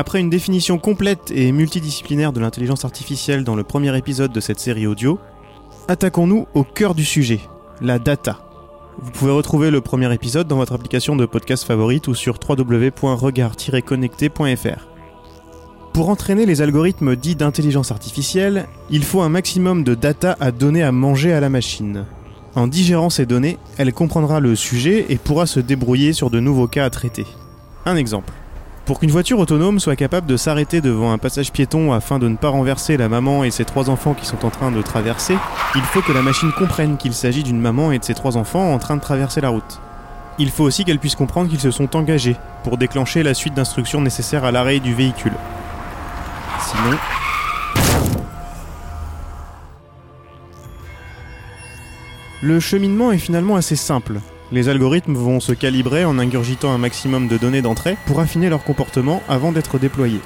Après une définition complète et multidisciplinaire de l'intelligence artificielle dans le premier épisode de cette série audio, attaquons-nous au cœur du sujet, la data. Vous pouvez retrouver le premier épisode dans votre application de podcast favorite ou sur www.regard-connecté.fr. Pour entraîner les algorithmes dits d'intelligence artificielle, il faut un maximum de data à donner à manger à la machine. En digérant ces données, elle comprendra le sujet et pourra se débrouiller sur de nouveaux cas à traiter. Un exemple. Pour qu'une voiture autonome soit capable de s'arrêter devant un passage piéton afin de ne pas renverser la maman et ses trois enfants qui sont en train de traverser, il faut que la machine comprenne qu'il s'agit d'une maman et de ses trois enfants en train de traverser la route. Il faut aussi qu'elle puisse comprendre qu'ils se sont engagés pour déclencher la suite d'instructions nécessaires à l'arrêt du véhicule. Sinon... Le cheminement est finalement assez simple. Les algorithmes vont se calibrer en ingurgitant un maximum de données d'entrée pour affiner leur comportement avant d'être déployés.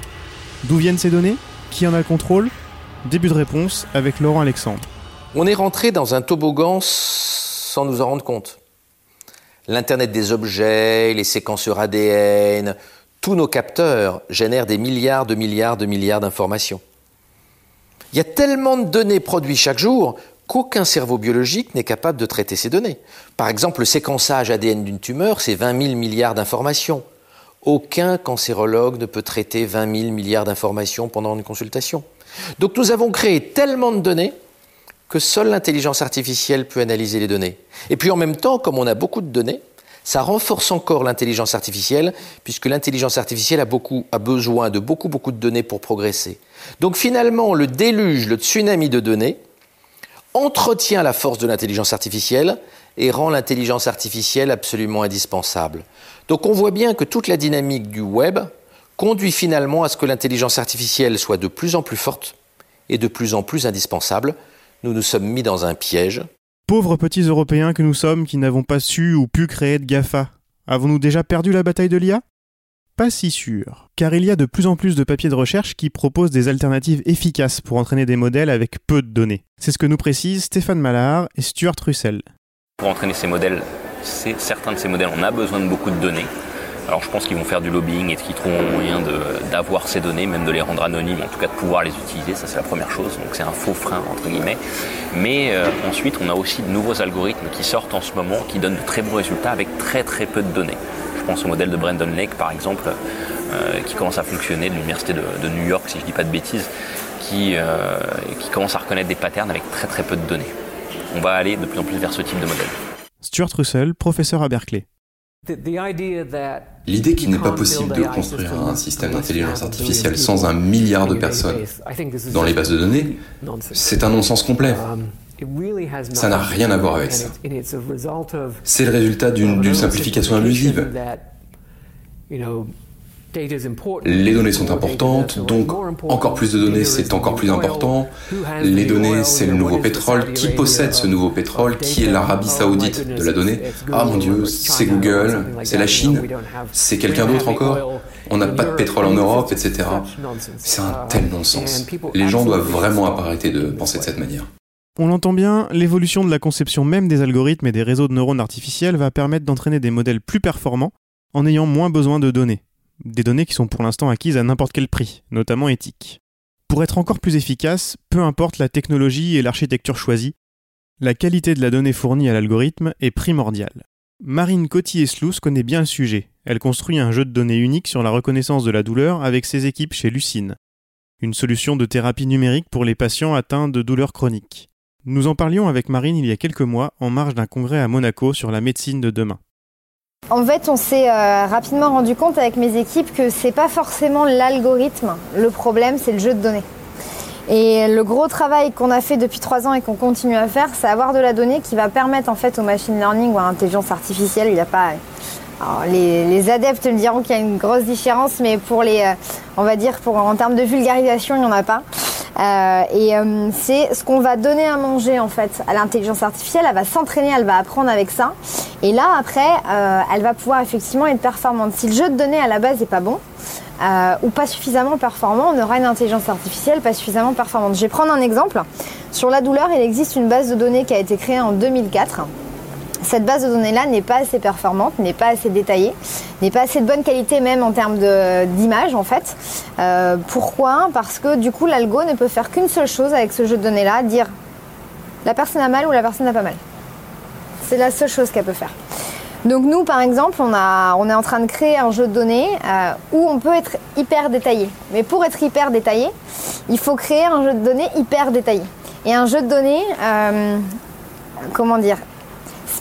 D'où viennent ces données? Qui en a le contrôle? Début de réponse avec Laurent Alexandre. On est rentré dans un toboggan sans nous en rendre compte. L'Internet des objets, les séquenceurs ADN, tous nos capteurs génèrent des milliards de milliards de milliards d'informations. Il y a tellement de données produites chaque jour qu'aucun cerveau biologique n'est capable de traiter ces données. Par exemple, le séquençage ADN d'une tumeur, c'est 20 000 milliards d'informations. Aucun cancérologue ne peut traiter 20 000 milliards d'informations pendant une consultation. Donc nous avons créé tellement de données que seule l'intelligence artificielle peut analyser les données. Et puis en même temps, comme on a beaucoup de données, ça renforce encore l'intelligence artificielle, puisque l'intelligence artificielle a, beaucoup, besoin de beaucoup, beaucoup de données pour progresser. Donc finalement, le déluge, le tsunami de données, entretient la force de l'intelligence artificielle et rend l'intelligence artificielle absolument indispensable. Donc on voit bien que toute la dynamique du web conduit finalement à ce que l'intelligence artificielle soit de plus en plus forte et de plus en plus indispensable. Nous nous sommes mis dans un piège. Pauvres petits Européens que nous sommes qui n'avons pas su ou pu créer de GAFA, avons-nous déjà perdu la bataille de l'IA Pas si sûr, car il y a de plus en plus de papiers de recherche qui proposent des alternatives efficaces pour entraîner des modèles avec peu de données. C'est ce que nous précisent Stéphane Mallard et Stuart Russell. Pour entraîner ces modèles, certains de ces modèles, on a besoin de beaucoup de données. Alors je pense qu'ils vont faire du lobbying et qu'ils trouveront moyen d'avoir ces données, même de les rendre anonymes, en tout cas de pouvoir les utiliser, ça c'est la première chose, donc c'est un faux frein entre guillemets. Mais euh, ensuite on a aussi de nouveaux algorithmes qui sortent en ce moment, qui donnent de très bons résultats avec très très peu de données. Je pense au modèle de Brandon Lake par exemple, euh, qui commence à fonctionner de l'université de, New York si je ne dis pas de bêtises, qui, euh, qui commence à reconnaître des patterns avec très très peu de données. On va aller de plus en plus vers ce type de modèle. Stuart Russell, professeur à Berkeley. L'idée qu'il n'est pas possible de construire un système d'intelligence artificielle sans un milliard de personnes dans les bases de données, c'est un non-sens complet. Ça n'a rien à voir avec ça. C'est le résultat d'une simplification abusive. Les données sont importantes, donc encore plus de données, c'est encore plus important. Les données, c'est le nouveau pétrole. Qui possède ce nouveau pétrole? Qui est l'Arabie saoudite de la donnée? Ah mon Dieu, c'est Google, c'est la Chine, c'est quelqu'un d'autre encore? On n'a pas de pétrole en Europe, etc. C'est un tel non-sens. Les gens doivent vraiment arrêter de penser de cette manière. On l'entend bien, l'évolution de la conception même des algorithmes et des réseaux de neurones artificiels va permettre d'entraîner des modèles plus performants en ayant moins besoin de données des données qui sont pour l'instant acquises à n'importe quel prix, notamment éthiques. Pour être encore plus efficace, peu importe la technologie et l'architecture choisie, la qualité de la donnée fournie à l'algorithme est primordiale. Marine Coty-Eslous connaît bien le sujet. Elle construit un jeu de données unique sur la reconnaissance de la douleur avec ses équipes chez Lucine, une solution de thérapie numérique pour les patients atteints de douleurs chroniques. Nous en parlions avec Marine il y a quelques mois en marge d'un congrès à Monaco sur la médecine de demain. En fait, on s'est euh, rapidement rendu compte avec mes équipes que c'est pas forcément l'algorithme. Le problème, c'est le jeu de données. Et le gros travail qu'on a fait depuis trois ans et qu'on continue à faire, c'est avoir de la donnée qui va permettre en fait au machine learning ou à l'intelligence artificielle, il n'y a pas les, adeptes me diront qu'il y a une grosse différence, mais pour les, euh, on va dire, pour, en termes de vulgarisation, il n'y en a pas. Euh, et euh, c'est ce qu'on va donner à manger en fait à l'intelligence artificielle. Elle va s'entraîner, elle va apprendre avec ça. Et là après, euh, elle va pouvoir effectivement être performante. Si le jeu de données à la base n'est pas bon ou pas suffisamment performant, on aura une intelligence artificielle pas suffisamment performante. Je vais prendre un exemple. Sur la douleur, il existe une base de données qui a été créée en 2004 cette base de données-là n'est pas assez performante, n'est pas assez détaillée, n'est pas assez de bonne qualité même en termes d'image en fait. Euh, pourquoi? Parce que du coup l'algo ne peut faire qu'une seule chose avec ce jeu de données-là, dire la personne a mal ou la personne n'a pas mal. C'est la seule chose qu'elle peut faire. Donc nous par exemple on, a, on est en train de créer un jeu de données euh, où on peut être hyper détaillé. Mais pour être hyper détaillé, il faut créer un jeu de données hyper détaillé. Et un jeu de données, euh, comment dire,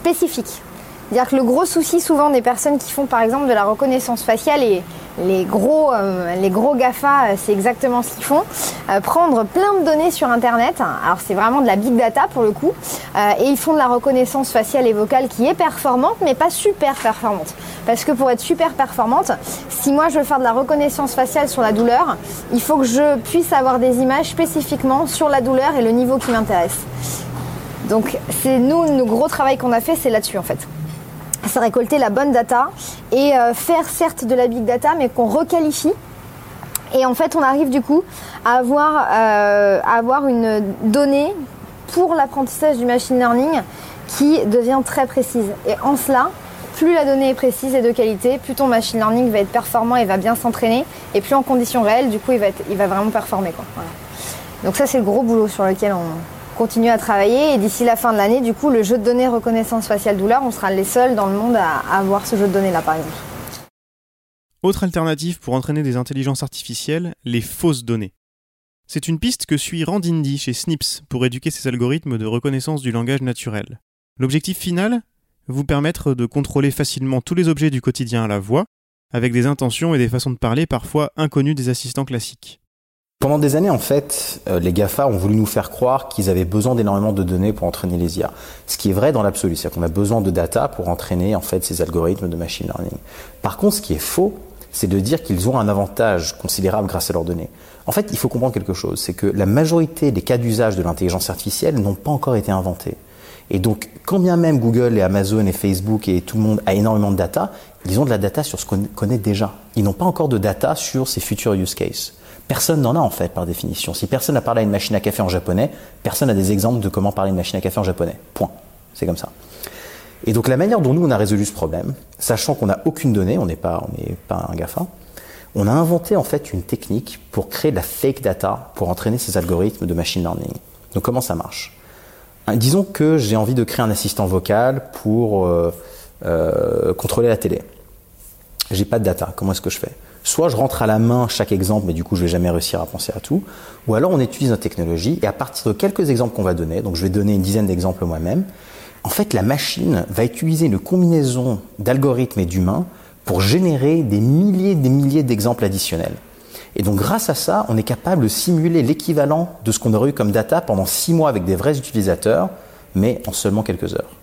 spécifique. C'est-à-dire que le gros souci souvent des personnes qui font par exemple de la reconnaissance faciale et les gros, euh, les gros GAFA, euh, c'est exactement ce qu'ils font. Euh, prendre plein de données sur Internet. Alors c'est vraiment de la big data pour le coup. et ils font de la reconnaissance faciale et vocale qui est performante, mais pas super performante. Parce que pour être super performante, si moi je veux faire de la reconnaissance faciale sur la douleur, il faut que je puisse avoir des images spécifiquement sur la douleur et le niveau qui m'intéresse. Donc c'est nous, le gros travail qu'on a fait, c'est là-dessus en fait. C'est récolter la bonne data et euh, faire certes de la big data, mais qu'on requalifie. Et en fait, on arrive du coup à avoir, euh, à avoir une donnée pour l'apprentissage du machine learning qui devient très précise. Et en cela, plus la donnée est précise et de qualité, plus ton machine learning va être performant et va bien s'entraîner. Et plus en conditions réelles, du coup, il va, il va vraiment performer. Donc ça, c'est le gros boulot sur lequel on, continuer à travailler. Et d'ici la fin de l'année, du coup, le jeu de données reconnaissance faciale douleur, on sera les seuls dans le monde à avoir ce jeu de données-là, par exemple. Autre alternative pour entraîner des intelligences artificielles, les fausses données. C'est une piste que suit Randindi chez Snips pour éduquer ses algorithmes de reconnaissance du langage naturel. L'objectif final? Vous permettre de contrôler facilement tous les objets du quotidien à la voix, avec des intentions et des façons de parler parfois inconnues des assistants classiques. Pendant des années, en fait, euh, les GAFA ont voulu nous faire croire qu'ils avaient besoin d'énormément de données pour entraîner les IA. Ce qui est vrai dans l'absolu, c'est-à-dire qu'on a besoin de data pour entraîner en fait ces algorithmes de machine learning. Par contre, ce qui est faux, c'est de dire qu'ils ont un avantage considérable grâce à leurs données. En fait, il faut comprendre quelque chose, c'est que la majorité des cas d'usage de l'intelligence artificielle n'ont pas encore été inventés. Et donc, quand bien même Google et Amazon et Facebook et tout le monde a énormément de data, ils ont de la data sur ce qu'on connaît déjà. Ils n'ont pas encore de data sur ces futurs use cases. Personne n'en a en fait par définition. Si personne n'a parlé à une machine à café en japonais, personne n'a des exemples de comment parler à une machine à café en japonais. Point. C'est comme ça. Et donc la manière dont nous on a résolu ce problème, sachant qu'on n'a aucune donnée, on n'est pas, un GAFA, on a inventé en fait une technique pour créer de la fake data pour entraîner ces algorithmes de machine learning. Donc comment ça marche? Disons que j'ai envie de créer un assistant vocal pour euh, euh, contrôler la télé. J'ai pas de data. Comment est-ce que je fais? Soit je rentre à la main chaque exemple, mais du coup je vais jamais réussir à penser à tout. Ou alors on utilise notre technologie et à partir de quelques exemples qu'on va donner, donc je vais donner une dizaine d'exemples moi-même, en fait la machine va utiliser une combinaison d'algorithmes et d'humains pour générer des milliers et des milliers d'exemples additionnels. Et donc grâce à ça, on est capable de simuler l'équivalent de ce qu'on aurait eu comme data pendant six mois avec des vrais utilisateurs, mais en seulement quelques heures.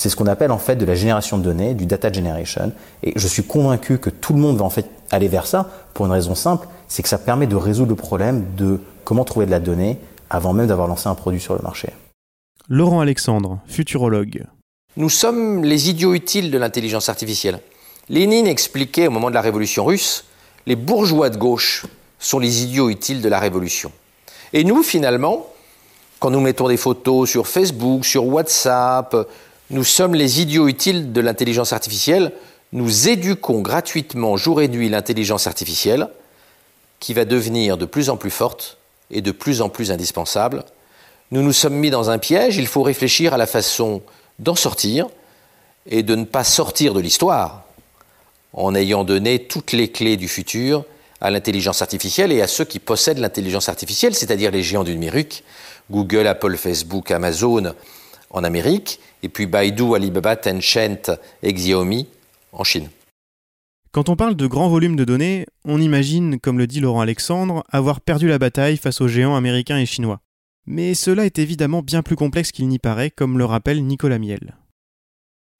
C'est ce qu'on appelle en fait de la génération de données, du data generation. Et je suis convaincu que tout le monde va en fait aller vers ça pour une raison simple, c'est que ça permet de résoudre le problème de comment trouver de la donnée avant même d'avoir lancé un produit sur le marché. Laurent Alexandre, futurologue. Nous sommes les idiots utiles de l'intelligence artificielle. Lénine expliquait au moment de la révolution russe, les bourgeois de gauche sont les idiots utiles de la révolution. Et nous, finalement, quand nous mettons des photos sur Facebook, sur WhatsApp, nous sommes les idiots utiles de l'intelligence artificielle. Nous éduquons gratuitement jour et nuit l'intelligence artificielle qui va devenir de plus en plus forte et de plus en plus indispensable. Nous nous sommes mis dans un piège, il faut réfléchir à la façon d'en sortir et de ne pas sortir de l'histoire en ayant donné toutes les clés du futur à l'intelligence artificielle et à ceux qui possèdent l'intelligence artificielle, c'est-à-dire les géants du numérique, Google, Apple, Facebook, Amazon en Amérique, et puis Baidu, Alibaba, Tencent et Xiaomi en Chine. Quand on parle de grands volumes de données, on imagine, comme le dit Laurent Alexandre, avoir perdu la bataille face aux géants américains et chinois. Mais cela est évidemment bien plus complexe qu'il n'y paraît, comme le rappelle Nicolas Miel.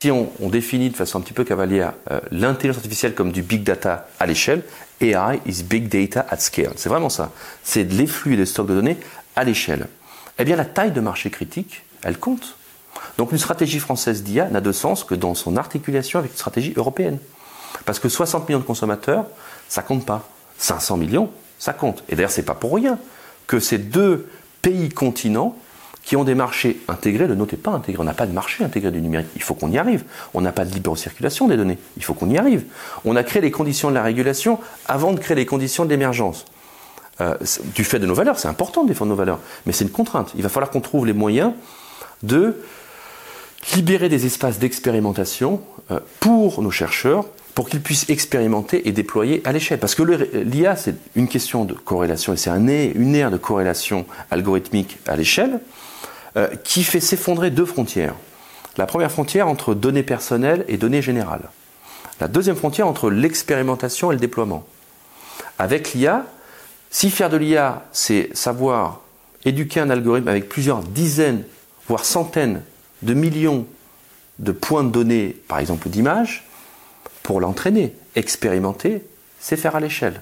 Si on, définit de façon un petit peu cavalière euh, l'intelligence artificielle comme du big data à l'échelle, AI is big data at scale. C'est vraiment ça. C'est les flux et les stocks de données à l'échelle. Eh bien, la taille de marché critique, elle compte. Donc une stratégie française d'IA n'a de sens que dans son articulation avec une stratégie européenne. Parce que 60 millions de consommateurs, ça compte pas. 500 millions, ça compte. Et d'ailleurs, c'est pas pour rien que ces deux pays continents qui ont des marchés intégrés. Le nôtre n'est pas intégré. On n'a pas de marché intégré du numérique. Il faut qu'on y arrive. On n'a pas de libre circulation des données. Il faut qu'on y arrive. On a créé les conditions de la régulation avant de créer les conditions de l'émergence. Euh, du fait de nos valeurs, c'est important de défendre nos valeurs, mais c'est une contrainte. Il va falloir qu'on trouve les moyens de libérer des espaces d'expérimentation euh, pour nos chercheurs, pour qu'ils puissent expérimenter et déployer à l'échelle. Parce que l'IA, c'est une question de corrélation, et c'est un, une ère de corrélation algorithmique à l'échelle, euh, qui fait s'effondrer deux frontières. La première frontière entre données personnelles et données générales. La deuxième frontière entre l'expérimentation et le déploiement. Avec l'IA, si faire de l'IA, c'est savoir éduquer un algorithme avec plusieurs dizaines, voire centaines de millions de points de données, par exemple d'images, pour l'entraîner, expérimenter, c'est faire à l'échelle.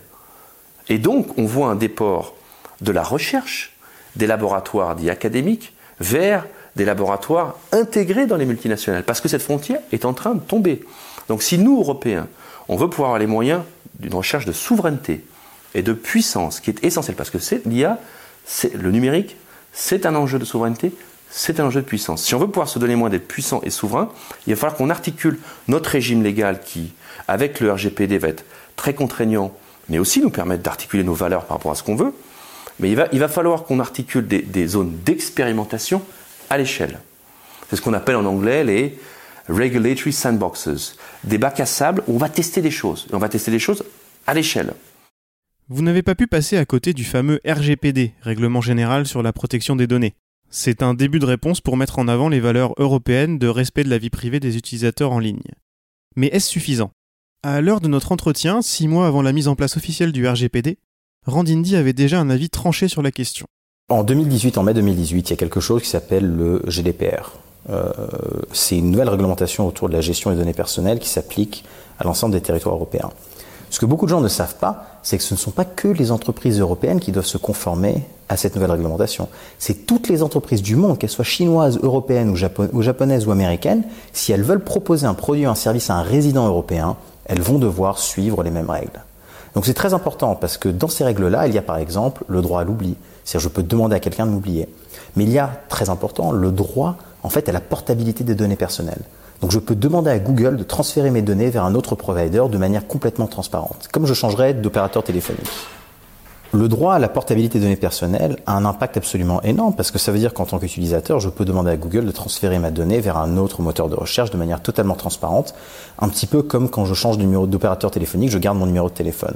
Et donc, on voit un déport de la recherche, des laboratoires dits académiques, vers des laboratoires intégrés dans les multinationales, parce que cette frontière est en train de tomber. Donc si nous, Européens, on veut pouvoir avoir les moyens d'une recherche de souveraineté et de puissance, qui est essentielle, parce que c'est l'IA, le numérique, c'est un enjeu de souveraineté, c'est un enjeu de puissance. Si on veut pouvoir se donner moins d'être puissant et souverain, il va falloir qu'on articule notre régime légal qui, avec le RGPD, va être très contraignant, mais aussi nous permettre d'articuler nos valeurs par rapport à ce qu'on veut. Mais il va, il va falloir qu'on articule des, des zones d'expérimentation à l'échelle. C'est ce qu'on appelle en anglais les regulatory sandboxes, des bacs à sable où on va tester des choses. Et on va tester des choses à l'échelle. Vous n'avez pas pu passer à côté du fameux RGPD, Règlement général sur la protection des données. C'est un début de réponse pour mettre en avant les valeurs européennes de respect de la vie privée des utilisateurs en ligne. Mais est-ce suffisant? À l'heure de notre entretien, six mois avant la mise en place officielle du RGPD, Randindi avait déjà un avis tranché sur la question. En 2018, en mai 2018, il y a quelque chose qui s'appelle le GDPR. Euh, c'est une nouvelle réglementation autour de la gestion des données personnelles qui s'applique à l'ensemble des territoires européens. Ce que beaucoup de gens ne savent pas, c'est que ce ne sont pas que les entreprises européennes qui doivent se conformer à cette nouvelle réglementation. C'est toutes les entreprises du monde, qu'elles soient chinoises, européennes ou, japonaises ou américaines, si elles veulent proposer un produit ou un service à un résident européen, elles vont devoir suivre les mêmes règles. Donc c'est très important parce que dans ces règles-là, il y a par exemple le droit à l'oubli. C'est-à-dire je peux demander à quelqu'un de m'oublier. Mais il y a, très important, le droit en fait à la portabilité des données personnelles. Donc je peux demander à Google de transférer mes données vers un autre provider de manière complètement transparente, comme je changerais d'opérateur téléphonique. Le droit à la portabilité des données personnelles a un impact absolument énorme parce que ça veut dire qu'en tant qu'utilisateur, je peux demander à Google de transférer ma donnée vers un autre moteur de recherche de manière totalement transparente, un petit peu comme quand je change de numéro d'opérateur téléphonique, je garde mon numéro de téléphone.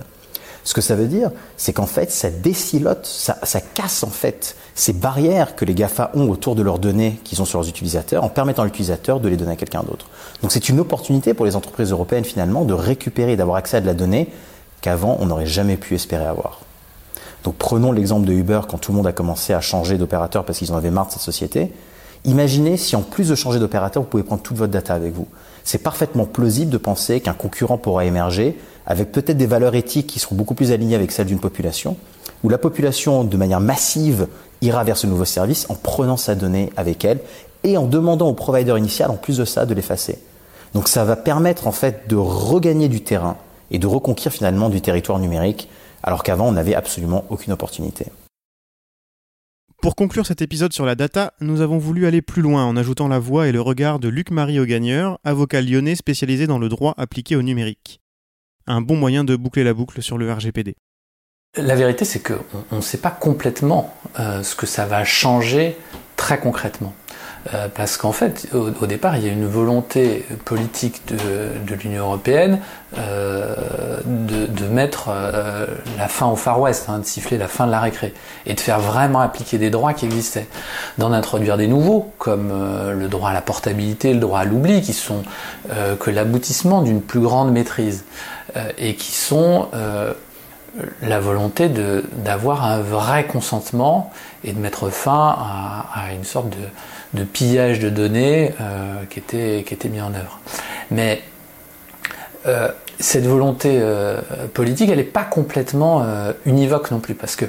Ce que ça veut dire, c'est qu'en fait, ça décilote, ça, ça, casse en fait ces barrières que les GAFA ont autour de leurs données qu'ils ont sur leurs utilisateurs en permettant à l'utilisateur de les donner à quelqu'un d'autre. Donc c'est une opportunité pour les entreprises européennes finalement de récupérer d'avoir accès à de la donnée qu'avant on n'aurait jamais pu espérer avoir. Donc prenons l'exemple de Uber quand tout le monde a commencé à changer d'opérateur parce qu'ils en avaient marre de cette société. Imaginez si en plus de changer d'opérateur, vous pouvez prendre toute votre data avec vous. C'est parfaitement plausible de penser qu'un concurrent pourra émerger avec peut-être des valeurs éthiques qui seront beaucoup plus alignées avec celles d'une population, où la population de manière massive ira vers ce nouveau service en prenant sa donnée avec elle et en demandant au provider initial, en plus de ça, de l'effacer. Donc ça va permettre en fait de regagner du terrain et de reconquérir finalement du territoire numérique alors qu'avant on n'avait absolument aucune opportunité. Pour conclure cet épisode sur la data, nous avons voulu aller plus loin en ajoutant la voix et le regard de Luc-Marie Augagneur, avocat lyonnais spécialisé dans le droit appliqué au numérique. Un bon moyen de boucler la boucle sur le RGPD. La vérité, c'est qu'on ne sait pas complètement euh, ce que ça va changer très concrètement. Euh, parce qu'en fait, au, départ, il y a une volonté politique de, l'Union européenne euh, de, mettre euh, la fin au Far West, hein, de siffler la fin de la récré, et de faire vraiment appliquer des droits qui existaient, d'en introduire des nouveaux, comme le droit à la portabilité, le droit à l'oubli, qui sont que l'aboutissement d'une plus grande maîtrise, et qui sont la volonté d'avoir un vrai consentement et de mettre fin à une sorte de de pillage de données euh, qui, était, qui était mis en œuvre. Mais euh, cette volonté euh, politique, elle n'est pas complètement univoque non plus, parce que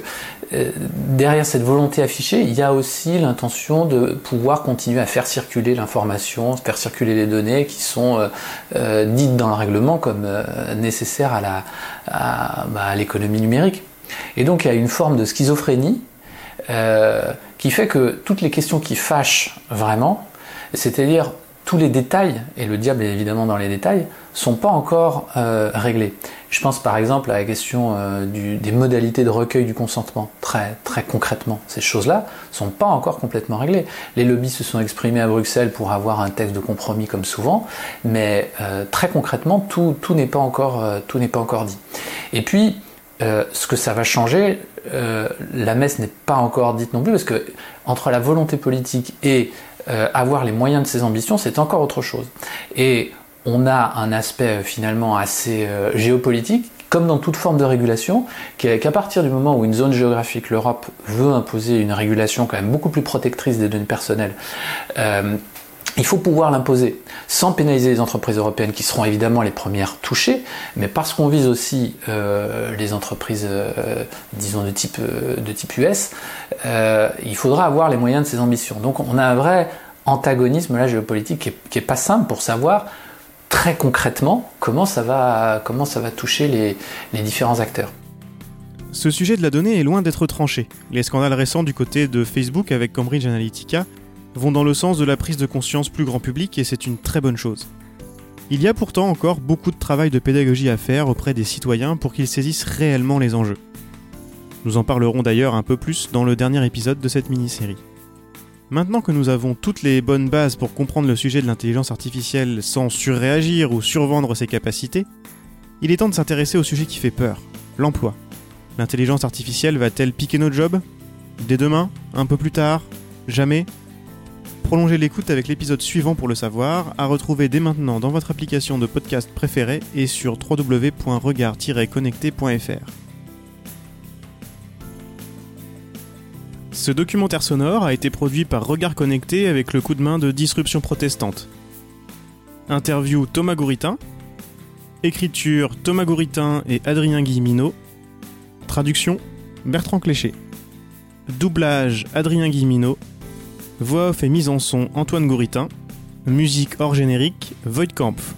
derrière cette volonté affichée, il y a aussi l'intention de pouvoir continuer à faire circuler l'information, faire circuler les données qui sont dites dans le règlement comme nécessaires à, à, bah, à l'économie numérique. Et donc il y a une forme de schizophrénie qui fait que toutes les questions qui fâchent vraiment, c'est-à-dire tous les détails, et le diable est évidemment dans les détails, sont pas encore euh, réglés. Je pense par exemple à la question euh, des modalités de recueil du consentement, très, très concrètement. Ces choses-là sont pas encore complètement réglées. Les lobbies se sont exprimés à Bruxelles pour avoir un texte de compromis comme souvent, mais euh, très concrètement, tout, n'est pas, encore, pas encore dit. Et puis, ce que ça va changer, la messe n'est pas encore dite non plus, parce que entre la volonté politique et euh, avoir les moyens de ses ambitions, c'est encore autre chose. Et on a un aspect euh, finalement assez euh, géopolitique, comme dans toute forme de régulation, qu'à partir du moment où une zone géographique, l'Europe, veut imposer une régulation quand même beaucoup plus protectrice des données personnelles, il faut pouvoir l'imposer sans pénaliser les entreprises européennes qui seront évidemment les premières touchées, mais parce qu'on vise aussi les entreprises, disons, de type, US, il faudra avoir les moyens de ces ambitions. Donc on a un vrai antagonisme là, géopolitique qui est, pas simple pour savoir très concrètement comment ça va, comment ça va toucher les, les différents acteurs. Ce sujet de la donnée est loin d'être tranché. Les scandales récents du côté de Facebook avec Cambridge Analytica vont dans le sens de la prise de conscience plus grand public et c'est une très bonne chose. Il y a pourtant encore beaucoup de travail de pédagogie à faire auprès des citoyens pour qu'ils saisissent réellement les enjeux. Nous en parlerons d'ailleurs un peu plus dans le dernier épisode de cette mini-série. Maintenant que nous avons toutes les bonnes bases pour comprendre le sujet de l'intelligence artificielle sans surréagir ou survendre ses capacités, il est temps de s'intéresser au sujet qui fait peur, l'emploi. L'intelligence artificielle va-t-elle piquer nos jobs? Dès demain? Un peu plus tard? Jamais? Prolongez l'écoute avec l'épisode suivant pour le savoir, à retrouver dès maintenant dans votre application de podcast préférée et sur www.regard-connecté.fr. Ce documentaire sonore a été produit par Regard Connecté avec le coup de main de Disruption Protestante. Interview Thomas Gouritin. Écriture Thomas Gouritin et Adrien Guillemino. Traduction Bertrand Cléché. Doublage Adrien Guillemino. Voix off et mise en son Antoine Gouritin. Musique hors générique Void Kampf.